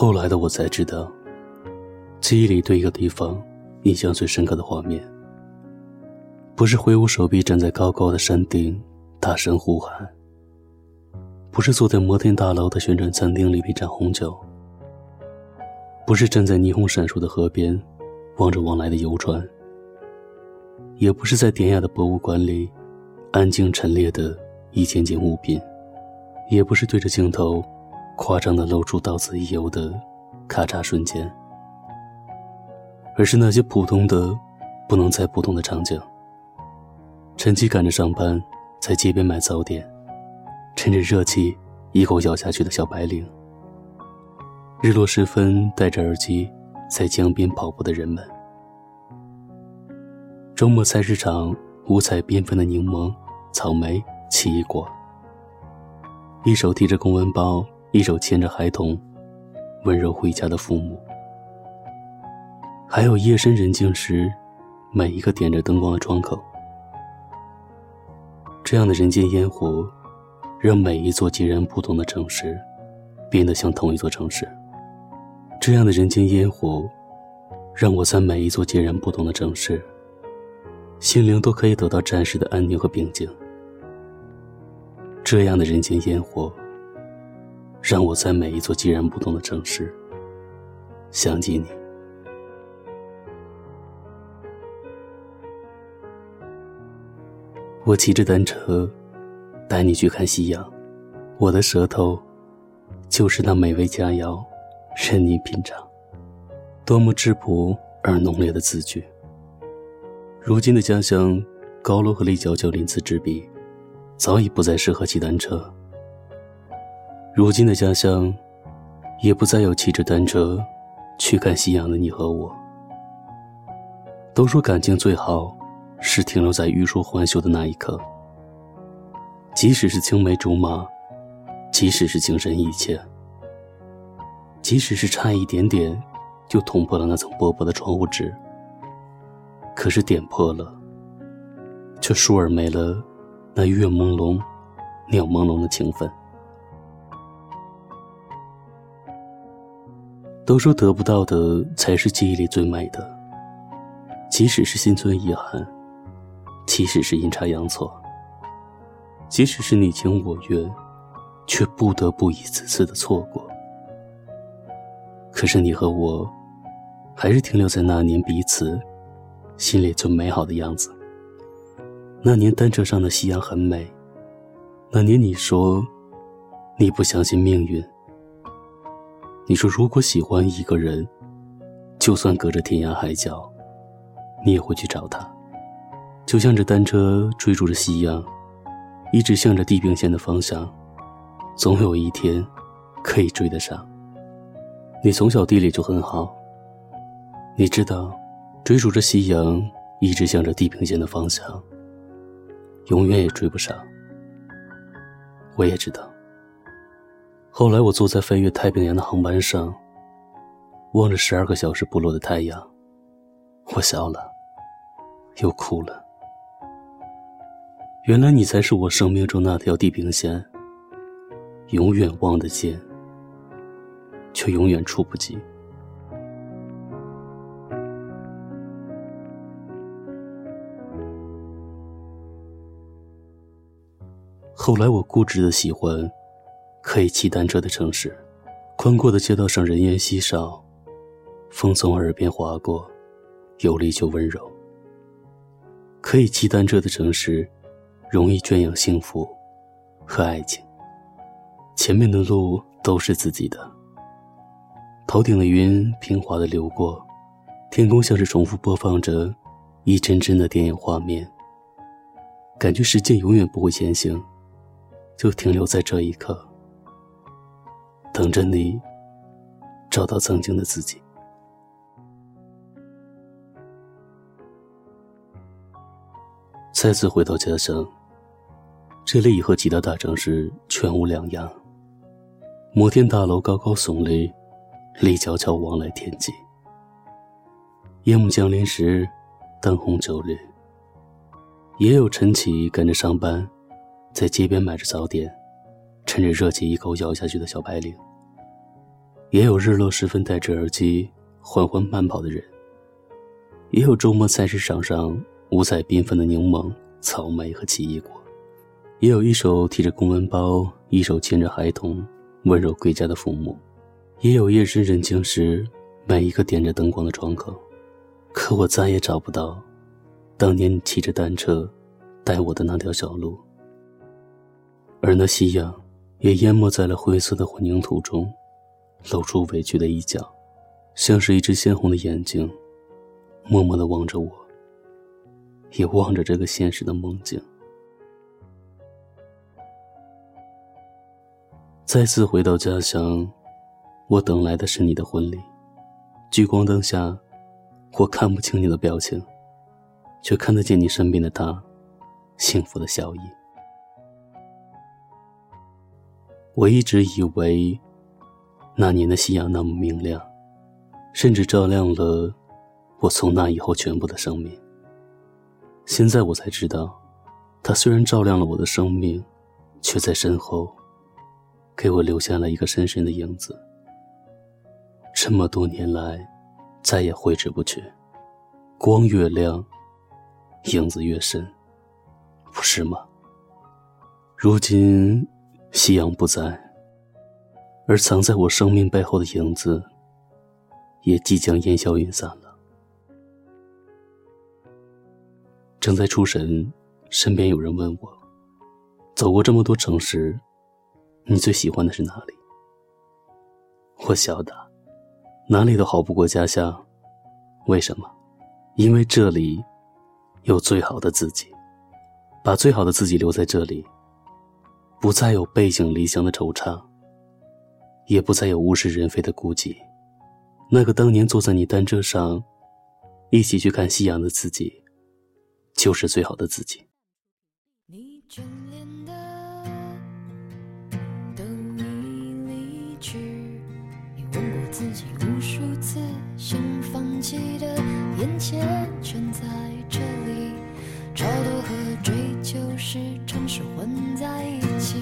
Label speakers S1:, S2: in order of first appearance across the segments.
S1: 后来的我才知道，记忆里对一个地方印象最深刻的画面，不是挥舞手臂站在高高的山顶大声呼喊，不是坐在摩天大楼的旋转餐厅里品尝红酒，不是站在霓虹闪烁的河边望着往来的游船，也不是在典雅的博物馆里安静陈列的一件件物品，也不是对着镜头。夸张的露出到此一游的咔嚓瞬间，而是那些普通的不能再普通的场景。晨起赶着上班，在街边买早点，趁着热气一口咬下去的小白领；日落时分戴着耳机在江边跑步的人们；周末菜市场五彩缤纷的柠檬、草莓、奇异果，一手提着公文包。一手牵着孩童，温柔回家的父母，还有夜深人静时，每一个点着灯光的窗口。这样的人间烟火，让每一座截然不同的城市，变得像同一座城市。这样的人间烟火，让我在每一座截然不同的城市，心灵都可以得到暂时的安宁和平静。这样的人间烟火。让我在每一座截然不同的城市想起你。我骑着单车带你去看夕阳，我的舌头就是那美味佳肴，任你品尝。多么质朴而浓烈的字句。如今的家乡，高楼和立交桥鳞次栉比，早已不再适合骑单车。如今的家乡，也不再有骑着单车去看夕阳的你和我。都说感情最好是停留在欲说还休的那一刻，即使是青梅竹马，即使是情深意切，即使是差一点点就捅破了那层薄薄的窗户纸，可是点破了，却倏尔没了那月朦胧、鸟朦胧的情分。都说得不到的才是记忆里最美的，即使是心存遗憾，即使是阴差阳错，即使是你情我愿，却不得不一次次的错过。可是你和我，还是停留在那年彼此心里最美好的样子。那年单车上的夕阳很美，那年你说，你不相信命运。你说，如果喜欢一个人，就算隔着天涯海角，你也会去找他。就像这单车追逐着夕阳，一直向着地平线的方向，总有一天可以追得上。你从小地理就很好，你知道，追逐着夕阳，一直向着地平线的方向，永远也追不上。我也知道。后来，我坐在飞越太平洋的航班上，望着十二个小时不落的太阳，我笑了，又哭了。原来你才是我生命中那条地平线，永远望得见，却永远触不及。后来，我固执的喜欢。可以骑单车的城市，宽阔的街道上人烟稀少，风从耳边划过，有力却温柔。可以骑单车的城市，容易圈养幸福和爱情。前面的路都是自己的。头顶的云平滑的流过，天空像是重复播放着一帧帧的电影画面。感觉时间永远不会前行，就停留在这一刻。等着你找到曾经的自己。再次回到家乡，这里已和其他大城市全无两样。摩天大楼高高耸立，立交桥往来天际。夜幕降临时，灯红酒绿。也有晨起赶着上班，在街边买着早点。趁着热气一口咬下去的小白领，也有日落时分戴着耳机缓缓慢跑的人，也有周末菜市场上五彩缤纷的柠檬、草莓和奇异果，也有一手提着公文包、一手牵着孩童温柔归家的父母，也有夜深人静时每一个点着灯光的窗口。可我再也找不到当年你骑着单车带我的那条小路，而那夕阳也淹没在了灰色的混凝土中。露出委屈的一角，像是一只鲜红的眼睛，默默的望着我，也望着这个现实的梦境。再次回到家乡，我等来的是你的婚礼。聚光灯下，我看不清你的表情，却看得见你身边的他，幸福的笑意。我一直以为。那年的夕阳那么明亮，甚至照亮了我从那以后全部的生命。现在我才知道，它虽然照亮了我的生命，却在身后给我留下了一个深深的影子。这么多年来，再也挥之不去。光越亮，影子越深，不是吗？如今夕阳不在。而藏在我生命背后的影子，也即将烟消云散了。正在出神，身边有人问我：“走过这么多城市，你最喜欢的是哪里？”我晓得，哪里都好不过家乡。为什么？因为这里有最好的自己，把最好的自己留在这里，不再有背井离乡的惆怅。也不再有物是人非的孤寂，那个当年坐在你单车上，一起去看夕阳的自己，就是最好的自己。
S2: 你眷恋的都已离去，你问过自己无数次，想放弃的眼前全在这里，超脱和追求时常是混在一起。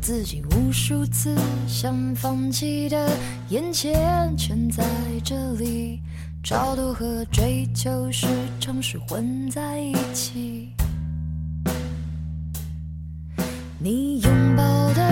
S2: 自己无数次想放弃的，眼前全在这里，超脱和追求时常是混在一起。你拥抱的。